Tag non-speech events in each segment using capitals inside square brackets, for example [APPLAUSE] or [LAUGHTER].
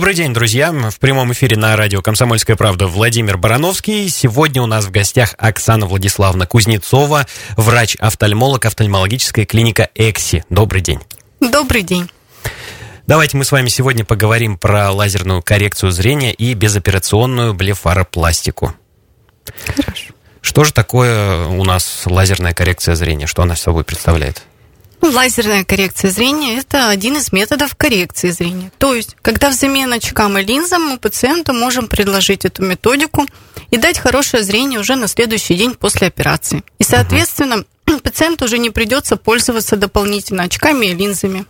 Добрый день, друзья. В прямом эфире на радио «Комсомольская правда» Владимир Барановский. Сегодня у нас в гостях Оксана Владиславовна Кузнецова, врач-офтальмолог офтальмологическая клиника «Экси». Добрый день. Добрый день. Давайте мы с вами сегодня поговорим про лазерную коррекцию зрения и безоперационную блефаропластику. Хорошо. Что же такое у нас лазерная коррекция зрения? Что она собой представляет? Ну, лазерная коррекция зрения – это один из методов коррекции зрения. То есть, когда взамен очкам и линзам мы пациенту можем предложить эту методику и дать хорошее зрение уже на следующий день после операции. И, соответственно, [CLEARS THROAT] пациенту уже не придется пользоваться дополнительно очками и линзами.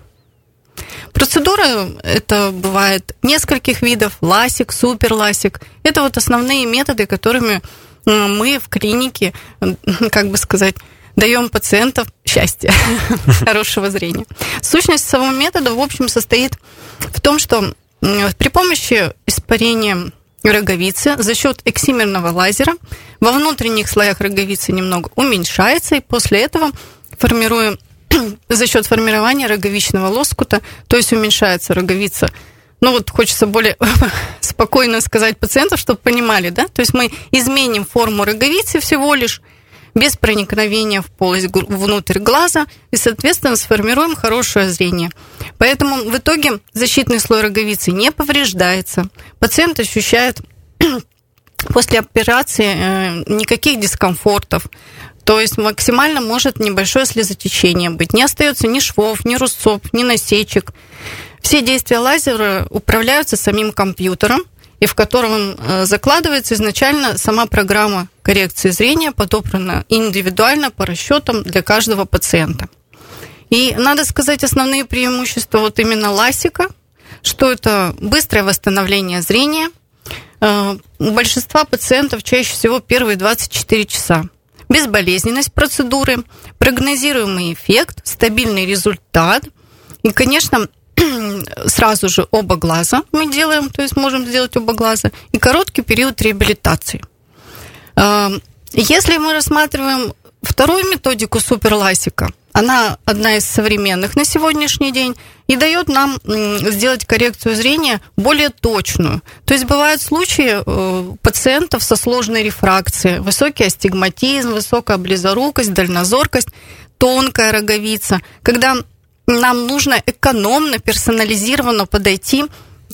Процедура это бывает нескольких видов, ласик, суперласик. Это вот основные методы, которыми мы в клинике, [LAUGHS] как бы сказать, даем пациентам счастье, [LAUGHS] хорошего зрения. Сущность самого метода, в общем, состоит в том, что при помощи испарения роговицы за счет эксимерного лазера во внутренних слоях роговицы немного уменьшается, и после этого формируем [CLEARS THROAT] за счет формирования роговичного лоскута, то есть уменьшается роговица. Ну вот хочется более [LAUGHS] спокойно сказать пациенту, чтобы понимали, да? То есть мы изменим форму роговицы всего лишь, без проникновения в полость внутрь глаза и, соответственно, сформируем хорошее зрение. Поэтому в итоге защитный слой роговицы не повреждается. Пациент ощущает [CLEARS THROAT] после операции э, никаких дискомфортов. То есть максимально может небольшое слезотечение быть. Не остается ни швов, ни рубцов, ни насечек. Все действия лазера управляются самим компьютером и в котором э, закладывается изначально сама программа коррекции зрения, подобрана индивидуально по расчетам для каждого пациента. И надо сказать основные преимущества вот именно ласика, что это быстрое восстановление зрения. Э, у большинства пациентов чаще всего первые 24 часа. Безболезненность процедуры, прогнозируемый эффект, стабильный результат. И, конечно, [CLEARS THROAT] сразу же оба глаза мы делаем, то есть можем сделать оба глаза, и короткий период реабилитации. Эм, если мы рассматриваем вторую методику суперласика, она одна из современных на сегодняшний день и дает нам сделать коррекцию зрения более точную. То есть бывают случаи э, пациентов со сложной рефракцией, высокий астигматизм, высокая близорукость, дальнозоркость, тонкая роговица, когда нам нужно экономно, персонализированно подойти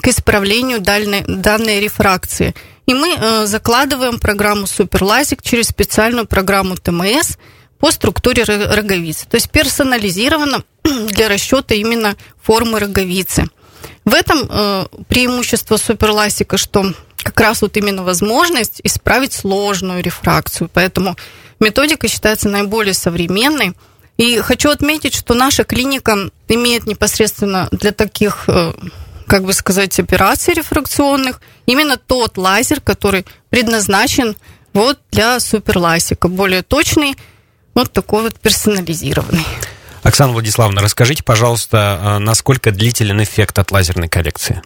к исправлению данной, данной рефракции. И мы э, закладываем программу Суперлазик через специальную программу ТМС по структуре роговицы. То есть персонализированно [CLEARS THROAT] для расчета именно формы роговицы. В этом э, преимущество суперласика, что как раз вот именно возможность исправить сложную рефракцию. Поэтому методика считается наиболее современной. И хочу отметить, что наша клиника имеет непосредственно для таких, э, как бы сказать, операций рефракционных именно тот лазер, который предназначен вот для суперласика, более точный, вот такой вот персонализированный. Оксана Владиславовна, расскажите, пожалуйста, э, насколько длителен эффект от лазерной коррекции?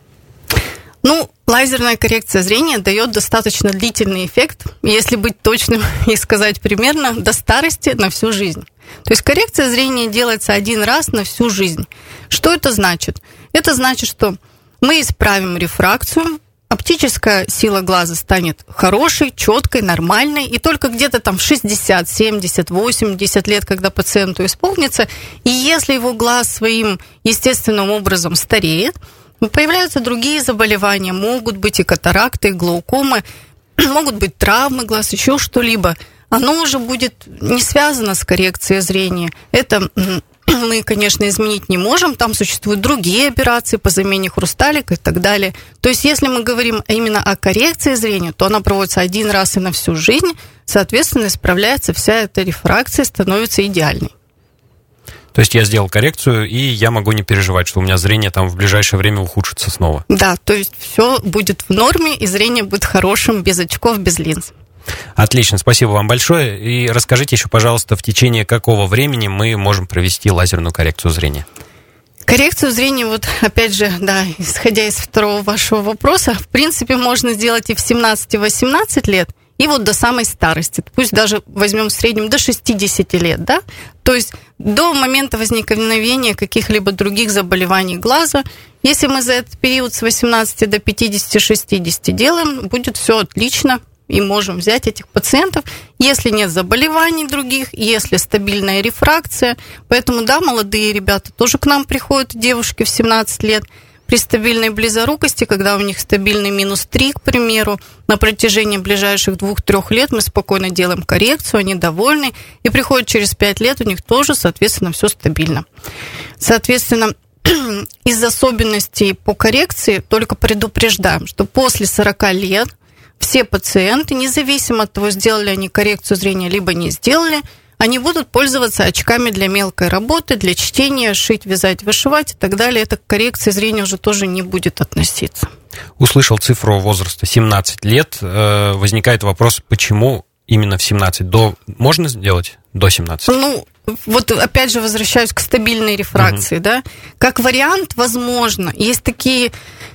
Ну, лазерная коррекция зрения дает достаточно длительный эффект, если быть точным [LAUGHS] и сказать примерно, до старости на всю жизнь. То есть коррекция зрения делается один раз на всю жизнь. Что это значит? Это значит, что мы исправим рефракцию, оптическая сила глаза станет хорошей, четкой, нормальной, и только где-то там в 60, 70, 80 лет, когда пациенту исполнится, и если его глаз своим естественным образом стареет, Появляются другие заболевания, могут быть и катаракты, и глаукомы, [CLEARS THROAT] могут быть травмы глаз, еще что-либо. Оно уже будет не связано с коррекцией зрения. Это [CLEARS THROAT] мы, конечно, изменить не можем. Там существуют другие операции по замене хрусталика и так далее. То есть, если мы говорим именно о коррекции зрения, то она проводится один раз и на всю жизнь. Соответственно, исправляется вся эта рефракция, становится идеальной. То есть я сделал коррекцию, и я могу не переживать, что у меня зрение там в ближайшее время ухудшится снова. Да, то есть все будет в норме, и зрение будет хорошим, без очков, без линз. Отлично, спасибо вам большое. И расскажите еще, пожалуйста, в течение какого времени мы можем провести лазерную коррекцию зрения? Коррекцию зрения, вот опять же, да, исходя из второго вашего вопроса, в принципе, можно сделать и в 17-18 лет, и вот до самой старости, пусть даже возьмем в среднем до 60 лет, да, то есть до момента возникновения каких-либо других заболеваний глаза, если мы за этот период с 18 до 50-60 делаем, будет все отлично, и можем взять этих пациентов, если нет заболеваний других, если стабильная рефракция. Поэтому, да, молодые ребята тоже к нам приходят, девушки в 17 лет, при стабильной близорукости, когда у них стабильный минус 3, к примеру, на протяжении ближайших двух-трех лет мы спокойно делаем коррекцию, они довольны, и приходят через 5 лет, у них тоже, соответственно, все стабильно. Соответственно, [CLEARS THROAT] из особенностей по коррекции только предупреждаем, что после 40 лет все пациенты, независимо от того, сделали они коррекцию зрения, либо не сделали, они будут пользоваться очками для мелкой работы, для чтения, шить, вязать, вышивать и так далее. Это к коррекции зрения уже тоже не будет относиться. Услышал цифру возраста 17 лет. Э, возникает вопрос, почему именно в 17? До можно сделать до 17? Ну, вот опять же возвращаюсь к стабильной рефракции, угу. да. Как вариант, возможно. Есть такие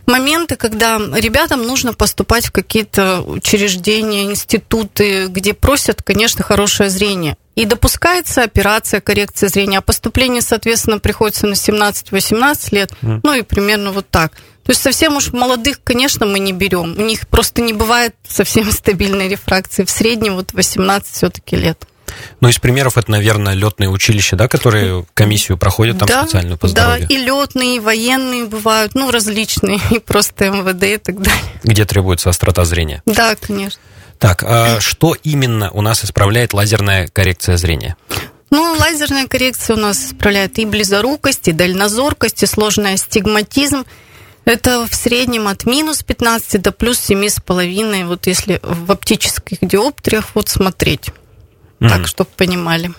моменты, когда ребятам нужно поступать в какие-то учреждения, институты, где просят, конечно, хорошее зрение. И допускается операция коррекции зрения, а поступление, соответственно, приходится на 17-18 лет, mm. ну и примерно вот так. То есть совсем уж молодых, конечно, мы не берем. У них просто не бывает совсем [LAUGHS] стабильной рефракции. В среднем вот 18 все-таки лет. Ну, из примеров это, наверное, летные училища, да, которые комиссию проходят там да, специальную по здоровью. Да, и летные, и военные бывают, ну, различные, [LAUGHS] и просто МВД и так далее. Где требуется острота зрения. Да, конечно. Так, а что именно у нас исправляет лазерная коррекция зрения? Ну, лазерная коррекция у нас исправляет и близорукость, и дальнозоркость, и сложный астигматизм. Это в среднем от минус 15 до плюс 7,5, вот если в оптических диоптриях вот смотреть. Mm-hmm. Так, чтобы понимали.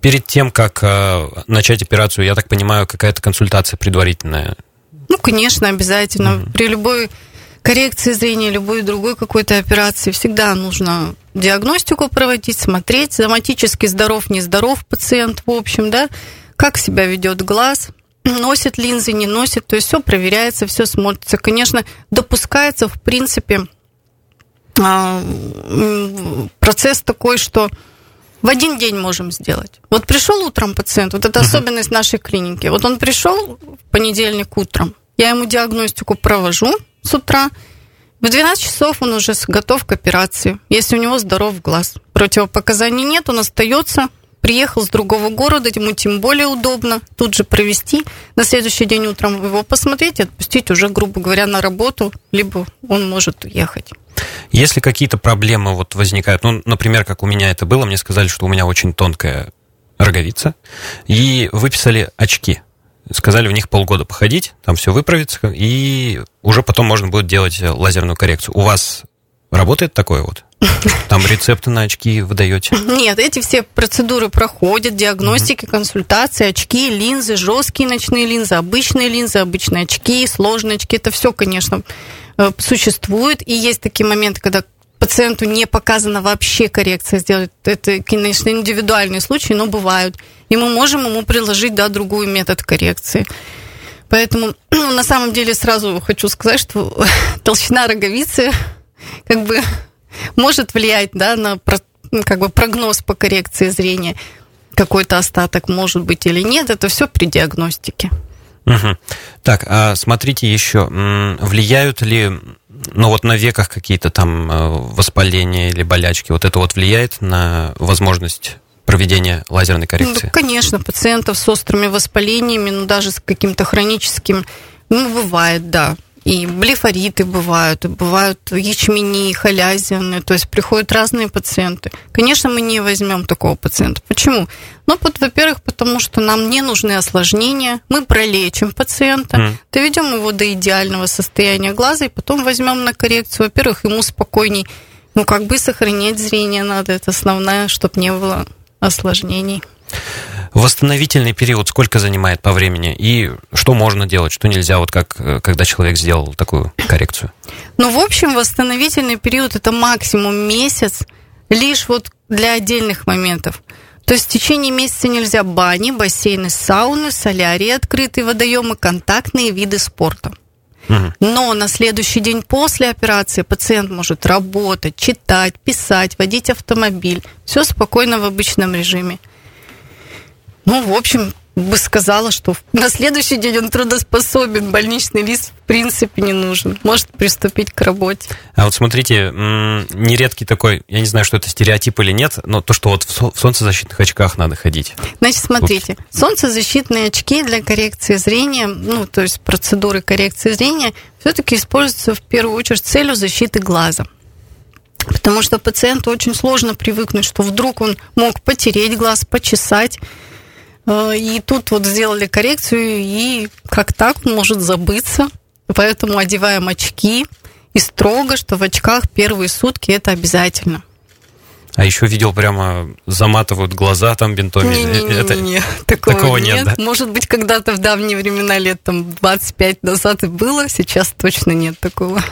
Перед тем, как э, начать операцию, я так понимаю, какая-то консультация предварительная? Ну, конечно, обязательно. Mm-hmm. При любой коррекции зрения, любой другой какой-то операции всегда нужно диагностику проводить, смотреть, соматически здоров, нездоров пациент, в общем, да, как себя ведет глаз, носит линзы, не носит, то есть все проверяется, все смотрится. Конечно, допускается, в принципе, а, процесс такой, что в один день можем сделать. Вот пришел утром пациент, вот это uh-huh. особенность нашей клиники. Вот он пришел в понедельник утром, я ему диагностику провожу с утра, в 12 часов он уже готов к операции, если у него здоров глаз. Противопоказаний нет, он остается, приехал с другого города, ему тем более удобно тут же провести, на следующий день утром его посмотреть и отпустить уже, грубо говоря, на работу, либо он может уехать. Если какие-то проблемы вот возникают, ну, например, как у меня это было, мне сказали, что у меня очень тонкая роговица, и выписали очки. Сказали в них полгода походить, там все выправится, и уже потом можно будет делать лазерную коррекцию. У вас работает такое вот? [LAUGHS] Там рецепты на очки выдаете? Нет, эти все процедуры проходят, диагностики, консультации, очки, линзы, жесткие ночные линзы, обычные линзы, обычные очки, сложные очки. Это все, конечно, существует, и есть такие моменты, когда пациенту не показана вообще коррекция сделать. Это, конечно, индивидуальные случаи, но бывают. И мы можем ему приложить, да, другую метод коррекции. Поэтому [CLEARS THROAT] на самом деле сразу хочу сказать, что [LAUGHS] толщина роговицы как бы может влиять да, на как бы прогноз по коррекции зрения. Какой-то остаток может быть или нет, это все при диагностике. Угу. Так, а смотрите еще, влияют ли, ну вот на веках какие-то там э, воспаления или болячки, вот это вот влияет на возможность проведения лазерной коррекции? Ну, конечно, пациентов с острыми воспалениями, ну даже с каким-то хроническим, ну бывает, да и блефориты бывают, и бывают ячмени, халязины, то есть приходят разные пациенты. Конечно, мы не возьмем такого пациента. Почему? Ну, вот, во-первых, потому что нам не нужны осложнения, мы пролечим пациента, mm. доведем его до идеального состояния глаза, и потом возьмем на коррекцию. Во-первых, ему спокойней, ну, как бы сохранять зрение надо, это основное, чтобы не было осложнений. Восстановительный период сколько занимает по времени? И что можно делать, что нельзя, вот как э, когда человек сделал такую коррекцию? Ну, в общем, восстановительный период это максимум месяц, лишь вот для отдельных моментов. То есть в течение месяца нельзя бани, бассейны, сауны, солярии, открытые водоемы, контактные виды спорта. Но на следующий день после операции пациент может работать, читать, писать, водить автомобиль. Все спокойно в обычном режиме. Ну, в общем, бы сказала, что на следующий день он трудоспособен, больничный лист в принципе не нужен, может приступить к работе. А вот смотрите, нередкий такой, я не знаю, что это стереотип или нет, но то, что вот в солнцезащитных очках надо ходить. Значит, смотрите, Уps. солнцезащитные очки для коррекции зрения, ну, то есть процедуры коррекции зрения, все-таки используются в первую очередь с целью защиты глаза. Потому что пациенту очень сложно привыкнуть, что вдруг он мог потереть глаз, почесать, и тут вот сделали коррекцию, и как так он может забыться. Поэтому одеваем очки, и строго, что в очках первые сутки это обязательно. А еще видел прямо заматывают глаза там бинтами. Не, не, не, это... не, не. Такого, такого нет. нет да? Может быть, когда-то в давние времена, лет там 25 назад и было, сейчас точно нет такого.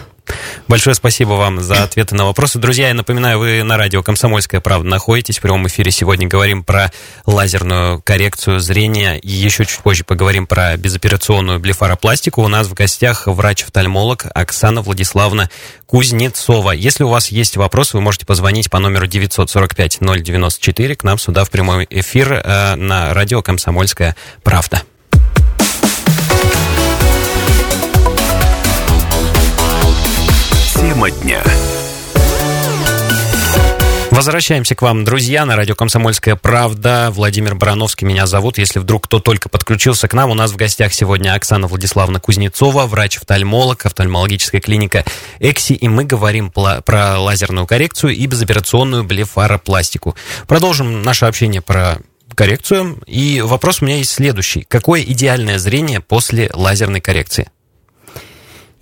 Большое спасибо вам за [COUGHS] ответы на вопросы. Друзья, я напоминаю, вы на радио «Комсомольская правда» находитесь. В прямом эфире сегодня говорим про лазерную коррекцию зрения. И еще чуть позже поговорим про безоперационную блефаропластику. У нас в гостях врач-офтальмолог Оксана Владиславовна Кузнецова. Если у вас есть вопросы, вы можете позвонить по номеру 945-094 к нам сюда в прямой эфир э, на радио «Комсомольская правда». Тема дня. Возвращаемся к вам, друзья, на радио «Комсомольская правда». Владимир Барановский меня зовут. Если вдруг кто только подключился к нам, у нас в гостях сегодня Оксана Владиславовна Кузнецова, врач-офтальмолог, офтальмологическая клиника «Экси», и мы говорим про лазерную коррекцию и безоперационную блефаропластику. Продолжим наше общение про коррекцию. И вопрос у меня есть следующий. Какое идеальное зрение после лазерной коррекции?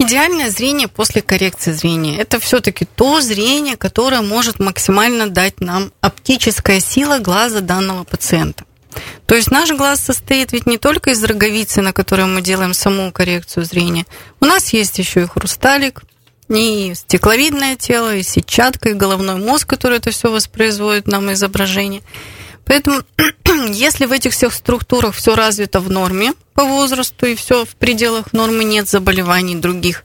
Идеальное зрение после коррекции зрения – это все-таки то зрение, которое может максимально дать нам оптическая сила глаза данного пациента. То есть наш глаз состоит ведь не только из роговицы, на которой мы делаем саму коррекцию зрения. У нас есть еще и хрусталик, и стекловидное тело, и сетчатка, и головной мозг, который это все воспроизводит нам изображение – Поэтому, [CLEARS THROAT] если в этих всех структурах все развито в норме по возрасту и все в пределах нормы, нет заболеваний других,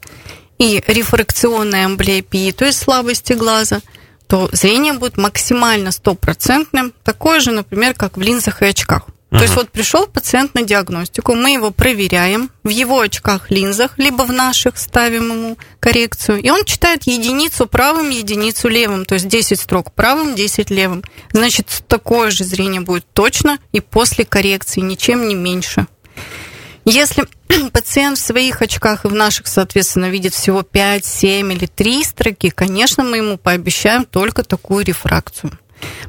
и рефракционной амблиопии, то есть слабости глаза, то зрение будет максимально стопроцентным, такое же, например, как в линзах и очках. То есть вот пришел пациент на диагностику, мы его проверяем, в его очках линзах, либо в наших ставим ему коррекцию, и он читает единицу правым, единицу левым, то есть 10 строк правым, 10 левым. Значит, такое же зрение будет точно и после коррекции, ничем не меньше. Если [CLEARS THROAT] пациент в своих очках и в наших, соответственно, видит всего 5, 7 или 3 строки, конечно, мы ему пообещаем только такую рефракцию.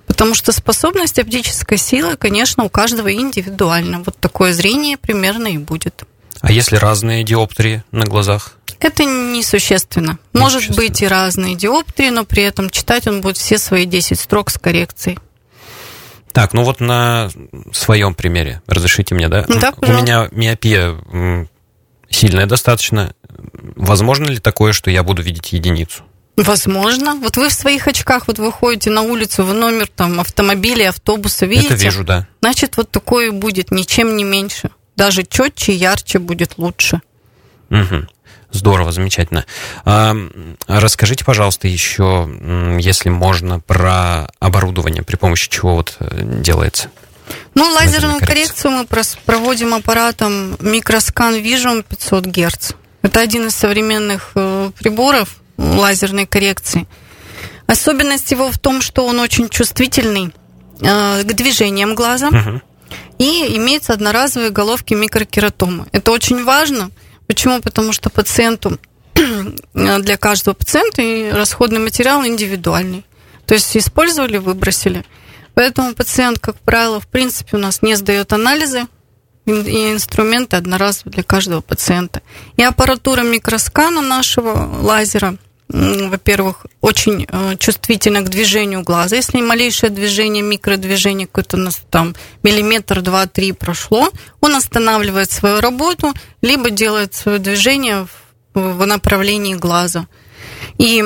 Потому что способность оптической силы, конечно, у каждого индивидуально. Вот такое зрение примерно и будет. А если разные диоптрии на глазах? Это несущественно. Может быть и разные диоптрии, но при этом читать он будет все свои 10 строк с коррекцией. Так, ну вот на своем примере, разрешите мне, да? Да, У меня миопия сильная достаточно. Возможно ли такое, что я буду видеть единицу? Возможно. Вот вы в своих очках вот выходите на улицу, в номер там автомобиля, автобуса, видите? Это вижу, да. Значит, вот такое будет, ничем не меньше. Даже четче, ярче будет лучше. Угу. Здорово, замечательно. А, расскажите, пожалуйста, еще, если можно, про оборудование, при помощи чего вот э, делается. Ну, лазерную коррекцию мы проводим аппаратом микроскан Vision 500 Гц. Это один из современных э, приборов, лазерной коррекции. Особенность его в том, что он очень чувствительный э, к движениям глаза uh-huh. и имеется одноразовые головки микрокератомы. Это очень важно. Почему? Потому что пациенту [CLEARS THROAT] для каждого пациента расходный материал индивидуальный. То есть использовали, выбросили. Поэтому пациент, как правило, в принципе, у нас не сдает анализы, и инструменты одноразовые для каждого пациента. И аппаратура микроскана нашего лазера во-первых, очень э, чувствительна к движению глаза. Если малейшее движение, микродвижение, какое-то у нас там миллиметр, два, три прошло, он останавливает свою работу, либо делает свое движение в направлении глаза. И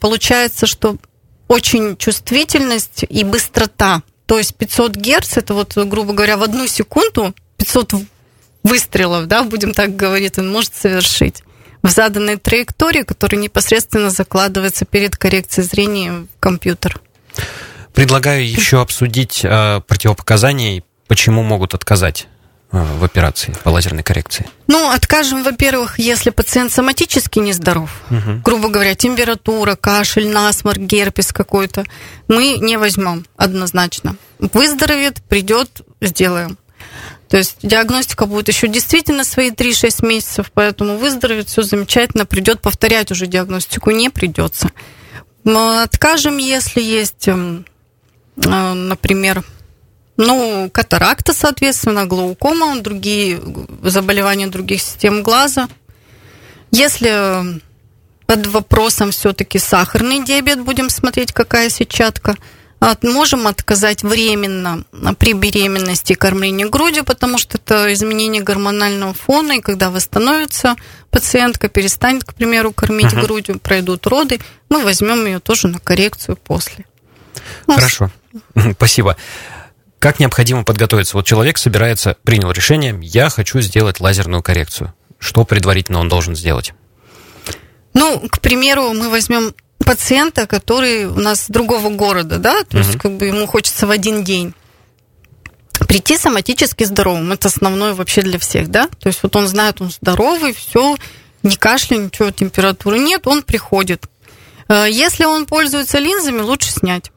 получается, что очень чувствительность и быстрота. То есть 500 Герц, это вот, грубо говоря, в одну секунду 500 выстрелов, да, будем так говорить, он может совершить. В заданной траектории, которая непосредственно закладывается перед коррекцией зрения в компьютер. Предлагаю еще обсудить э, противопоказания, почему могут отказать э, в операции по лазерной коррекции? Ну, откажем, во-первых, если пациент соматически нездоров, угу. грубо говоря, температура, кашель, насморк, герпес какой-то, мы не возьмем однозначно. Выздоровеет, придет, сделаем. То есть диагностика будет еще действительно свои 3-6 месяцев, поэтому выздоровеет, все замечательно, придет повторять уже диагностику не придется. Мы откажем, если есть, эм, э, например, ну, катаракта, соответственно, глаукома, другие заболевания других систем глаза. Если под вопросом все-таки сахарный диабет, будем смотреть, какая сетчатка – от, можем отказать временно при беременности и кормлении грудью, потому что это изменение гормонального фона, и когда восстановится пациентка, перестанет, к примеру, кормить uh-huh. грудью, пройдут роды, мы возьмем ее тоже на коррекцию после. Ну, Хорошо, спасибо. Как необходимо подготовиться? Вот человек собирается, принял решение, я хочу сделать лазерную коррекцию. Что предварительно он должен сделать? Ну, к примеру, мы возьмем пациента, который у нас с другого города, да, то uh-huh. есть как бы ему хочется в один день прийти соматически здоровым. Это основное вообще для всех, да. То есть вот он знает, он здоровый, все, ни кашля, ничего, температуры нет, он приходит. Э, если он пользуется линзами, лучше снять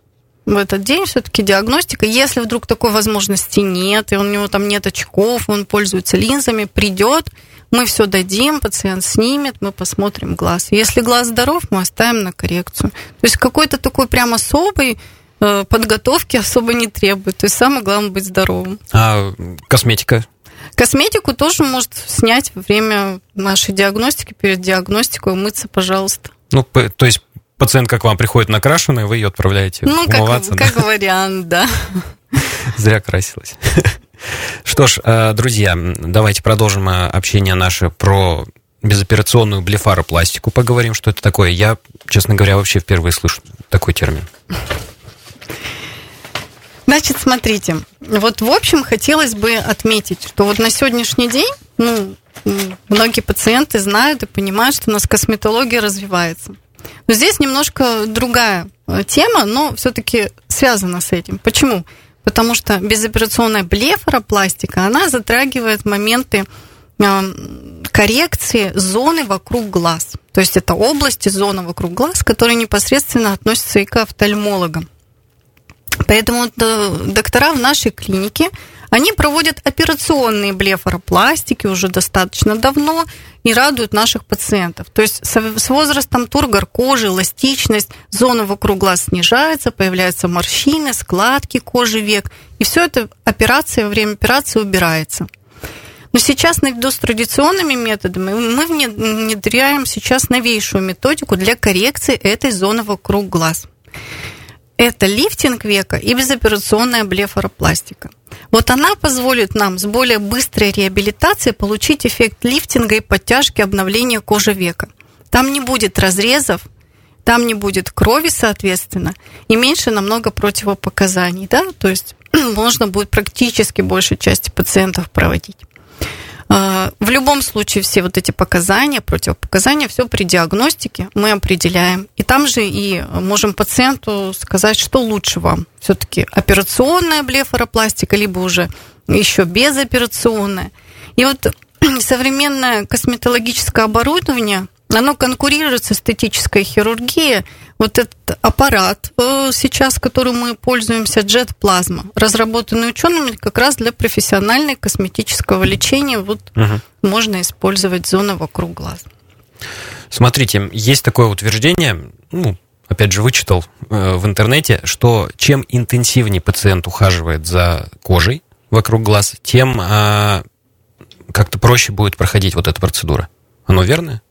в этот день все-таки диагностика. Если вдруг такой возможности нет, и у него там нет очков, он пользуется линзами, придет, мы все дадим, пациент снимет, мы посмотрим глаз. Если глаз здоров, мы оставим на коррекцию. То есть какой-то такой прям особой э, подготовки особо не требует. То есть самое главное быть здоровым. А косметика? Косметику тоже может снять во время нашей диагностики, перед диагностикой, умыться, пожалуйста. Ну, то есть пациентка к вам приходит накрашенная, вы ее отправляете ну, умываться? Ну, как, да? как вариант, да. [LAUGHS] Зря красилась. [LAUGHS] Что ж, э, друзья, давайте продолжим э, общение наше про безоперационную блефаропластику. Поговорим, что это такое. Я, честно говоря, вообще впервые слышу такой термин. Значит, смотрите, вот в общем хотелось бы отметить, что вот на сегодняшний день, ну, многие пациенты знают и понимают, что у нас косметология развивается. Но здесь немножко другая э, тема, но все-таки связана с этим. Почему? потому что безоперационная блефаропластика, она затрагивает моменты э, коррекции зоны вокруг глаз. То есть это области, зоны вокруг глаз, которые непосредственно относятся и к офтальмологам. Поэтому доктора в нашей клинике, они проводят операционные блефаропластики уже достаточно давно и радуют наших пациентов. То есть с возрастом тургор кожи, эластичность, зона вокруг глаз снижается, появляются морщины, складки кожи век. И все это операция, во время операции убирается. Но сейчас наряду с традиционными методами мы внедряем сейчас новейшую методику для коррекции этой зоны вокруг глаз это лифтинг века и безоперационная блефаропластика. Вот она позволит нам с более быстрой реабилитацией получить эффект лифтинга и подтяжки обновления кожи века. Там не будет разрезов, там не будет крови, соответственно, и меньше намного противопоказаний, да, то есть [CLEARS THROAT] можно будет практически большей части пациентов проводить. А, в любом случае все вот эти показания, противопоказания, все при диагностике мы определяем. И там же и можем пациенту сказать, что лучше вам. Все-таки операционная блефаропластика, либо уже еще безоперационная. И вот [CLEARS THROAT] современное косметологическое оборудование, оно конкурирует с эстетической хирургией. Вот этот аппарат э, сейчас, которым мы пользуемся, Jet Plasma, разработанный учеными как раз для профессиональной косметического лечения. Вот угу. можно использовать зоны вокруг глаз. Смотрите, есть такое утверждение, ну, опять же, вычитал э, в интернете, что чем интенсивнее пациент ухаживает за кожей вокруг глаз, тем э, как-то проще будет проходить вот эта процедура. Оно верно?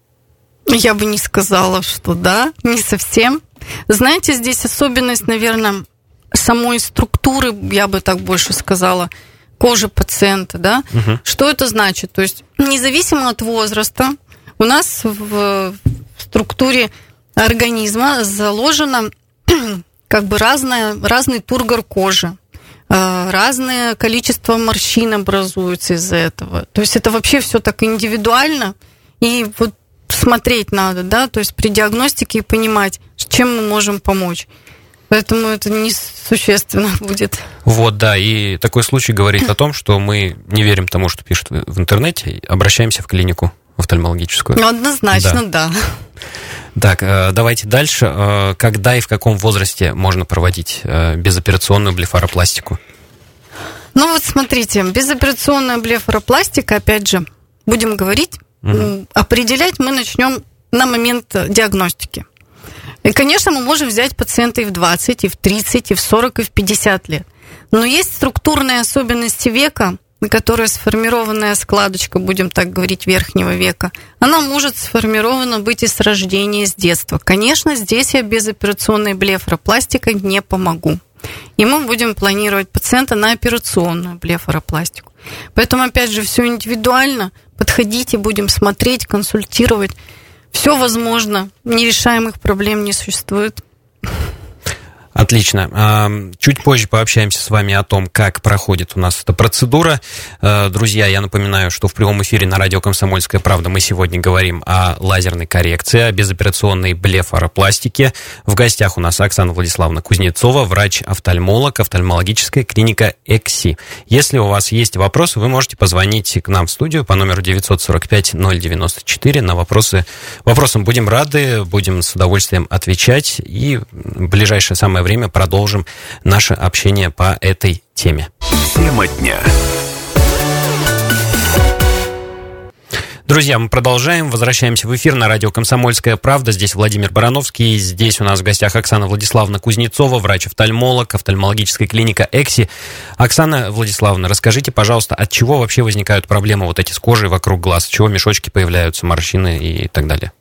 Я бы не сказала, что да, не совсем. Знаете, здесь особенность, наверное, самой структуры, я бы так больше сказала, кожи пациента, да. Угу. Что это значит? То есть независимо от возраста, у нас в структуре организма заложено [CLEARS THROAT] как бы разное, разный тургор кожи э, разное количество морщин образуется из-за этого. То есть это вообще все так индивидуально. И вот смотреть надо, да, то есть при диагностике и понимать, чем мы можем помочь. Поэтому это несущественно [LAUGHS] будет. Вот, да, и такой случай говорит о том, что мы не верим тому, что пишут в интернете, обращаемся в клинику офтальмологическую. Ну, однозначно, да. да. Так, э, давайте дальше. Э, когда и в каком возрасте можно проводить э, безоперационную блефаропластику? Ну вот смотрите, безоперационная блефаропластика, опять же, будем говорить, угу. определять мы начнем на момент диагностики. И, конечно, мы можем взять пациента и в 20, и в 30, и в 40, и в 50 лет. Но есть структурные особенности века, которая сформированная складочка, будем так говорить, верхнего века, она может сформирована быть и с рождения, и с детства. Конечно, здесь я без операционной блефаропластикой не помогу. И мы будем планировать пациента на операционную блефаропластику. Поэтому, опять же, все индивидуально. Подходите, будем смотреть, консультировать. Все возможно, нерешаемых проблем не существует. Отлично. Чуть позже пообщаемся с вами о том, как проходит у нас эта процедура. Э, друзья, я напоминаю, что в прямом эфире на радио «Комсомольская правда» мы сегодня говорим о лазерной коррекции, о безоперационной блефаропластике. В гостях у нас Оксана Владиславовна Кузнецова, врач-офтальмолог, офтальмологическая клиника «Экси». Если у вас есть вопросы, вы можете позвонить к нам в студию по номеру 945-094 на вопросы. Вопросам будем рады, будем с удовольствием отвечать и ближайшее самое время время продолжим наше общение по этой теме. Тема дня. Друзья, мы продолжаем, возвращаемся в эфир на радио «Комсомольская правда». Здесь Владимир Барановский, здесь у нас в гостях Оксана Владиславовна Кузнецова, врач-офтальмолог, офтальмологическая клиника «Экси». Оксана Владиславовна, расскажите, пожалуйста, от чего вообще возникают проблемы вот эти с кожей вокруг глаз, от чего мешочки появляются, морщины и так далее?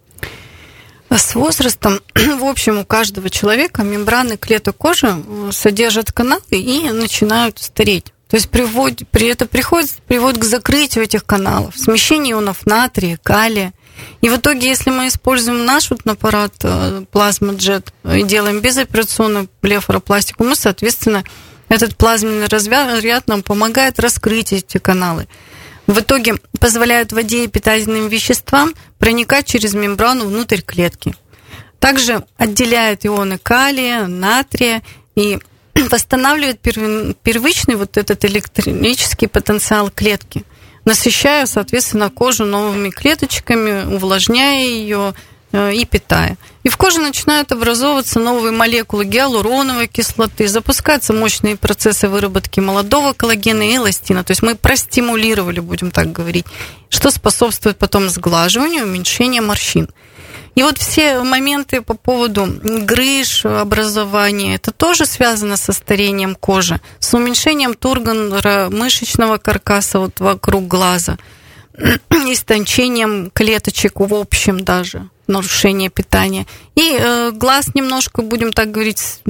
С возрастом, [CLEARS THROAT] в общем, у каждого человека мембраны клеток кожи э, содержат каналы и начинают стареть. То есть приводит, при это приходит, приводит к закрытию этих каналов, смещению ионов натрия, калия. И в итоге, если мы используем наш вот аппарат э, плазмоджет и делаем безоперационную блефаропластику, мы, соответственно, этот плазменный разряд нам помогает раскрыть эти каналы в итоге позволяют воде и питательным веществам проникать через мембрану внутрь клетки. Также отделяет ионы калия, натрия и [CLEARS THROAT] восстанавливает первичный вот этот электрический потенциал клетки, насыщая, соответственно, кожу новыми клеточками, увлажняя ее, и питая. И в коже начинают образовываться новые молекулы гиалуроновой кислоты, запускаются мощные процессы выработки молодого коллагена и эластина. То есть мы простимулировали, будем так говорить, что способствует потом сглаживанию, уменьшению морщин. И вот все моменты по поводу грыж, образования, это тоже связано со старением кожи, с уменьшением тургора мышечного каркаса вот вокруг глаза, [CLEARS THROAT] истончением клеточек в общем даже нарушение питания. И э, глаз немножко, будем так говорить,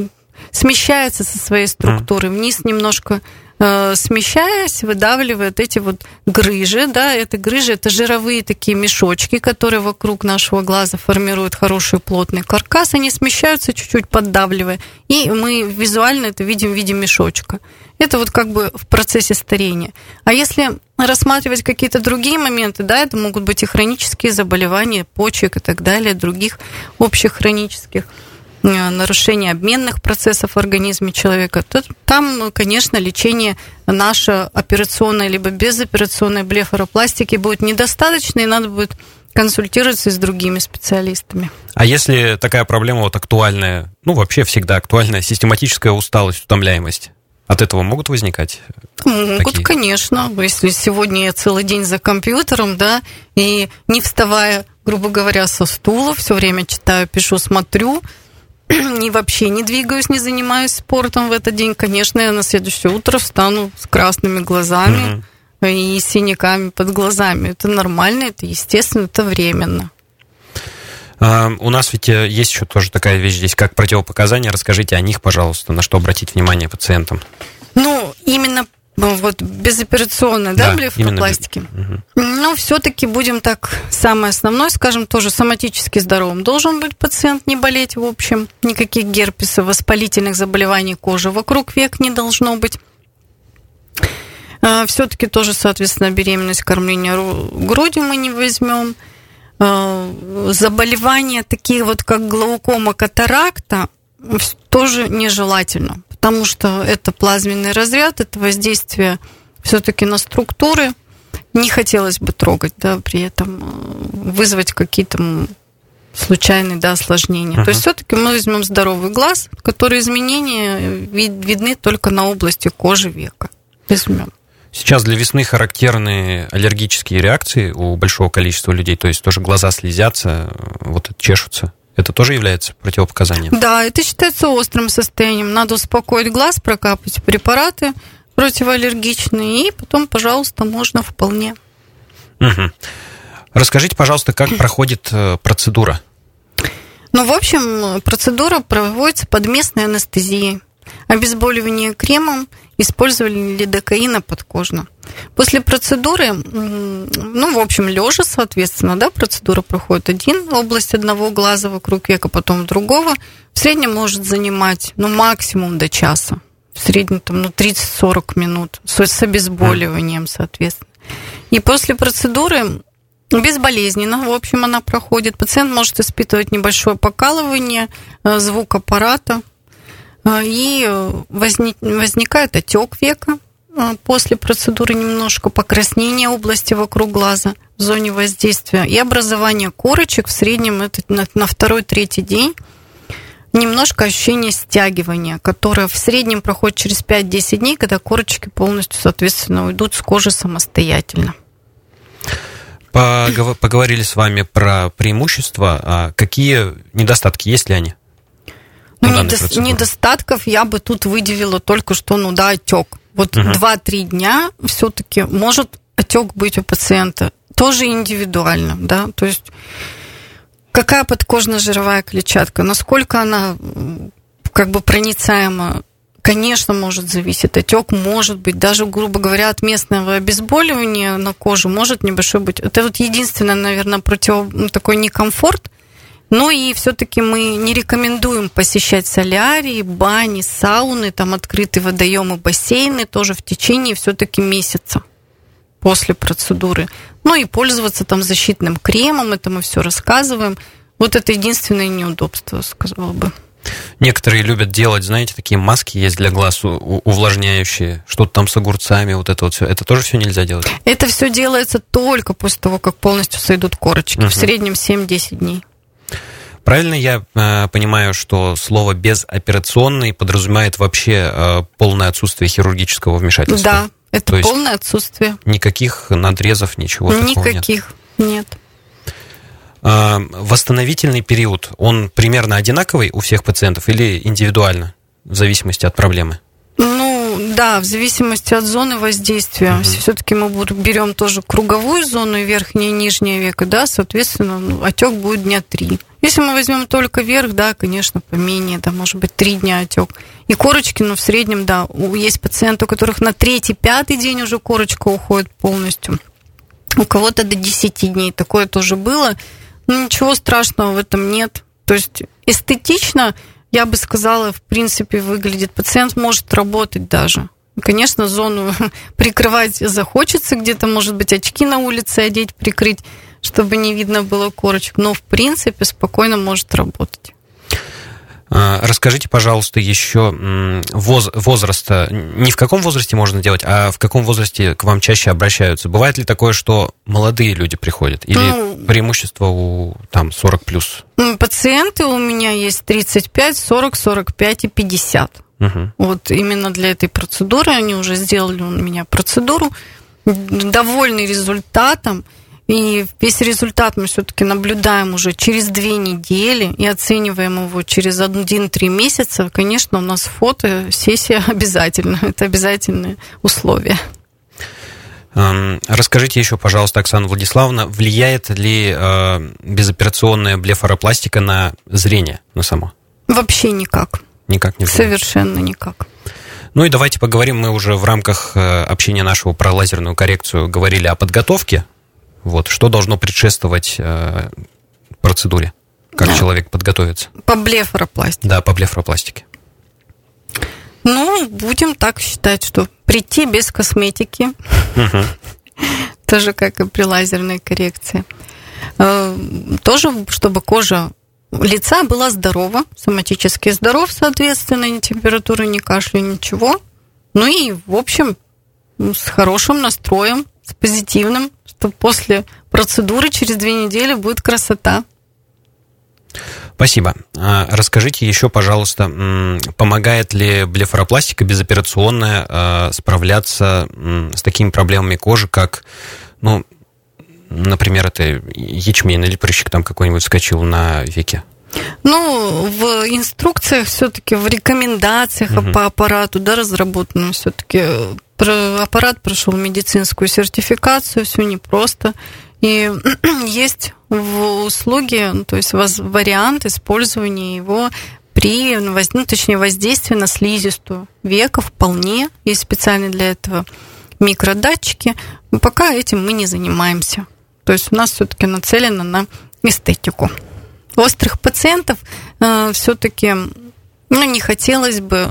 смещается со своей структуры вниз немножко смещаясь, выдавливает эти вот грыжи, да, это грыжи, это жировые такие мешочки, которые вокруг нашего глаза формируют хороший плотный каркас, они смещаются чуть-чуть поддавливая, и мы визуально это видим в виде мешочка. Это вот как бы в процессе старения. А если рассматривать какие-то другие моменты, да, это могут быть и хронические заболевания почек и так далее, других общих хронических э, нарушения обменных процессов в организме человека, то там, конечно, лечение наше операционное либо безоперационной блефаропластики будет недостаточно, и надо будет консультироваться с другими специалистами. А если такая проблема вот актуальная, ну вообще всегда актуальная, систематическая усталость, утомляемость, от этого могут возникать? Могут, такие? конечно. Если сегодня я целый день за компьютером, да, и не вставая, грубо говоря, со стула, все время читаю, пишу, смотрю, [CLEARS THROAT] и вообще не двигаюсь, не занимаюсь спортом в этот день, конечно, я на следующее утро встану с красными глазами угу. и синяками под глазами. Это нормально, это естественно, это временно. А, у нас ведь э, есть еще тоже такая вещь здесь, как противопоказания. Расскажите о них, пожалуйста, на что обратить внимание пациентам. Ну, именно ну, вот безоперационной, да, да блефаропластики. Угу. Ну, все-таки будем так, самое основное, скажем, тоже соматически здоровым. Должен быть пациент не болеть, в общем, никаких герпесов, воспалительных заболеваний кожи вокруг век не должно быть. А, все-таки тоже, соответственно, беременность, кормление грудью мы не возьмем. Э, заболевания такие вот, как глаукома, катаракта, тоже нежелательно, потому что это плазменный разряд, это воздействие все-таки на структуры. Не хотелось бы трогать, да, при этом э, вызвать какие-то случайные да, осложнения. Uh-huh. То есть все-таки мы возьмем здоровый глаз, который изменения видны только на области кожи века. Возьмем. Сейчас для весны характерны аллергические реакции у большого количества людей, то есть тоже глаза слезятся, вот чешутся. Это тоже является противопоказанием? Да, это считается острым состоянием. Надо успокоить глаз, прокапать препараты противоаллергичные, и потом, пожалуйста, можно вполне. Угу. Расскажите, пожалуйста, как [CLEARS THROAT] проходит э, процедура? Ну, в общем, процедура проводится под местной анестезией. Обезболивание кремом – использовали лидокаина подкожно. После процедуры, ну, в общем, лежа, соответственно, да, процедура проходит один область одного глаза вокруг века, потом другого. В среднем может занимать, ну, максимум до часа. В среднем, там, ну, 30-40 минут с обезболиванием, соответственно. И после процедуры безболезненно, в общем, она проходит. Пациент может испытывать небольшое покалывание, э, звук аппарата, а, и э, возник, возникает отек века после процедуры немножко покраснение области вокруг глаза в зоне воздействия и образование корочек в среднем это на, на второй-третий день немножко ощущение стягивания, которое в среднем проходит через 5-10 дней, когда корочки полностью, соответственно, уйдут с кожи самостоятельно. Поговорили с вами про преимущества. А какие недостатки, есть ли они? Ну, недо- недостатков я бы тут выделила только что, ну да, отек. Вот угу. 2-3 дня все-таки может отек быть у пациента. Тоже индивидуально, да, то есть какая подкожно-жировая клетчатка, насколько она как бы проницаема, конечно, может зависеть. Отек может быть, даже, грубо говоря, от местного обезболивания на кожу может небольшой быть. Это вот единственное, наверное, против ну, такой некомфорт – ну и все-таки мы не рекомендуем посещать солярии, бани, сауны, там открытые водоемы, бассейны тоже в течение все-таки месяца после процедуры. Ну и пользоваться там защитным кремом, это мы все рассказываем. Вот это единственное неудобство, сказала бы. Некоторые любят делать, знаете, такие маски есть для глаз увлажняющие, что-то там с огурцами, вот это вот все. Это тоже все нельзя делать? Это все делается только после того, как полностью сойдут корочки. Угу. В среднем 7-10 дней. Правильно я э, понимаю, что слово безоперационный подразумевает вообще э, полное отсутствие хирургического вмешательства? Да, это То полное отсутствие. Никаких надрезов, ничего никаких, такого нет? Никаких, нет. Э, восстановительный период, он примерно одинаковый у всех пациентов или индивидуально, в зависимости от проблемы? Ну, да, в зависимости от зоны воздействия. Угу. Все-таки мы берем тоже круговую зону, верхнее и нижнее веко, да, соответственно, ну, отек будет дня три. Если мы возьмем только верх, да, конечно, поменее, да, может быть, три дня отек. И корочки, ну, в среднем, да, есть пациенты, у которых на третий, пятый день уже корочка уходит полностью. У кого-то до 10 дней такое тоже было. Ну, ничего страшного в этом нет. То есть эстетично, я бы сказала, в принципе, выглядит. Пациент может работать даже. Конечно, зону [LAUGHS] прикрывать захочется, где-то, может быть, очки на улице одеть, прикрыть чтобы не видно было корочек, но в принципе спокойно может работать. А, расскажите, пожалуйста, еще воз, возраста. Не в каком возрасте можно делать, а в каком возрасте к вам чаще обращаются? Бывает ли такое, что молодые люди приходят? Или ну, преимущество у там 40 плюс? Пациенты у меня есть 35, 40, 45 и 50. Угу. Вот именно для этой процедуры они уже сделали у меня процедуру. Довольны результатом. И весь результат мы все-таки наблюдаем уже через две недели и оцениваем его через один-три месяца. Конечно, у нас фото, сессия [LAUGHS] обязательно. Это обязательное условие. Расскажите еще, пожалуйста, Оксана Владиславовна, влияет ли э, безоперационная блефаропластика на зрение, на само? Вообще никак. Никак не влияет? Совершенно никак. Ну и давайте поговорим, мы уже в рамках э, общения нашего про лазерную коррекцию говорили о подготовке вот, что должно предшествовать э, процедуре? Как да. человек подготовится? По блефаропластике. Да, по блефаропластике. Ну, будем так считать, что прийти без косметики, [LAUGHS] тоже как и при лазерной коррекции. Э, тоже, чтобы кожа лица была здорова, соматически здоров, соответственно, ни температуры, ни кашля, ничего. Ну и, в общем, с хорошим настроем, с позитивным, что после процедуры через две недели будет красота. Спасибо. А, расскажите еще, пожалуйста, помогает ли блефаропластика безоперационная а, справляться с такими проблемами кожи, как, ну, например, это ячмень или прыщик там какой-нибудь скачил на веке? Ну, в инструкциях все-таки, в рекомендациях угу. по аппарату, да, разработанным все-таки аппарат прошел медицинскую сертификацию, все непросто. И [CLEARS THROAT] есть в услуге, ну, то есть вариант использования его при, ну, точнее, воздействии на слизистую века вполне. Есть специальные для этого микродатчики. Но пока этим мы не занимаемся. То есть у нас все-таки нацелено на эстетику. Острых пациентов э, все-таки ну, не хотелось бы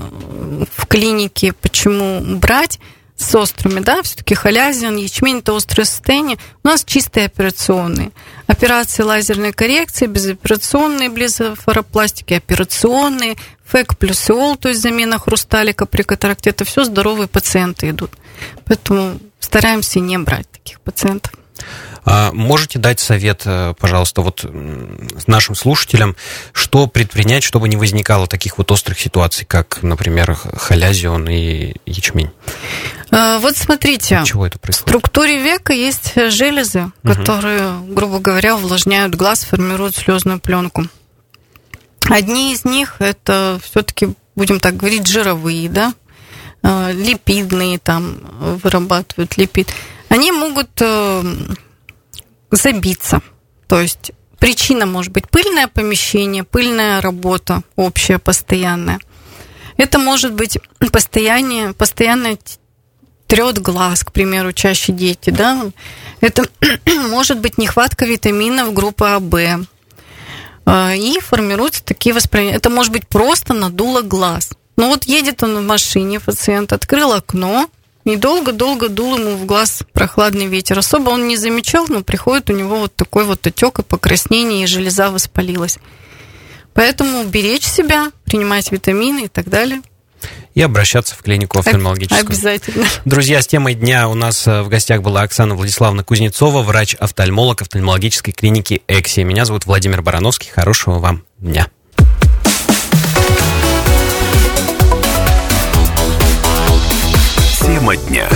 в клинике почему брать с острыми, да, все-таки халязин, ячмень, это острые состояния. У нас чистые операционные. Операции лазерной коррекции, безоперационные близофоропластики, операционные, ФЭК плюс ИОЛ, то есть замена хрусталика при катаракте, это все здоровые пациенты идут. Поэтому стараемся не брать таких пациентов. А можете дать совет, э, пожалуйста, вот нашим слушателям, что предпринять, чтобы не возникало таких вот острых ситуаций, как, например, халязион и ячмень? А, вот смотрите, Чего это происходит? в структуре века есть железы, угу. которые, грубо говоря, увлажняют глаз, формируют слезную пленку. Одни из них это все-таки, будем так говорить, жировые, да, а, липидные там вырабатывают липид. Они могут э, забиться. То есть причина может быть пыльное помещение, пыльная работа общая, постоянная. Это может быть постоянное, постоянное трет глаз, к примеру, чаще дети, да. Это [CLEARS THROAT] может быть нехватка витаминов группы АБ. А, и формируются такие восприятия. Это может быть просто надуло глаз. Ну вот едет он в машине, пациент открыл окно, и долго-долго дул ему в глаз прохладный ветер. Особо он не замечал, но приходит у него вот такой вот отек и покраснение, и железа воспалилась. Поэтому беречь себя, принимать витамины и так далее. И обращаться в клинику офтальмологическую. Обязательно. Друзья, с темой дня у нас э, в гостях была Оксана Владиславовна Кузнецова, врач-офтальмолог офтальмологической клиники «Экси». Меня зовут Владимир Барановский. Хорошего вам дня. Тема дня.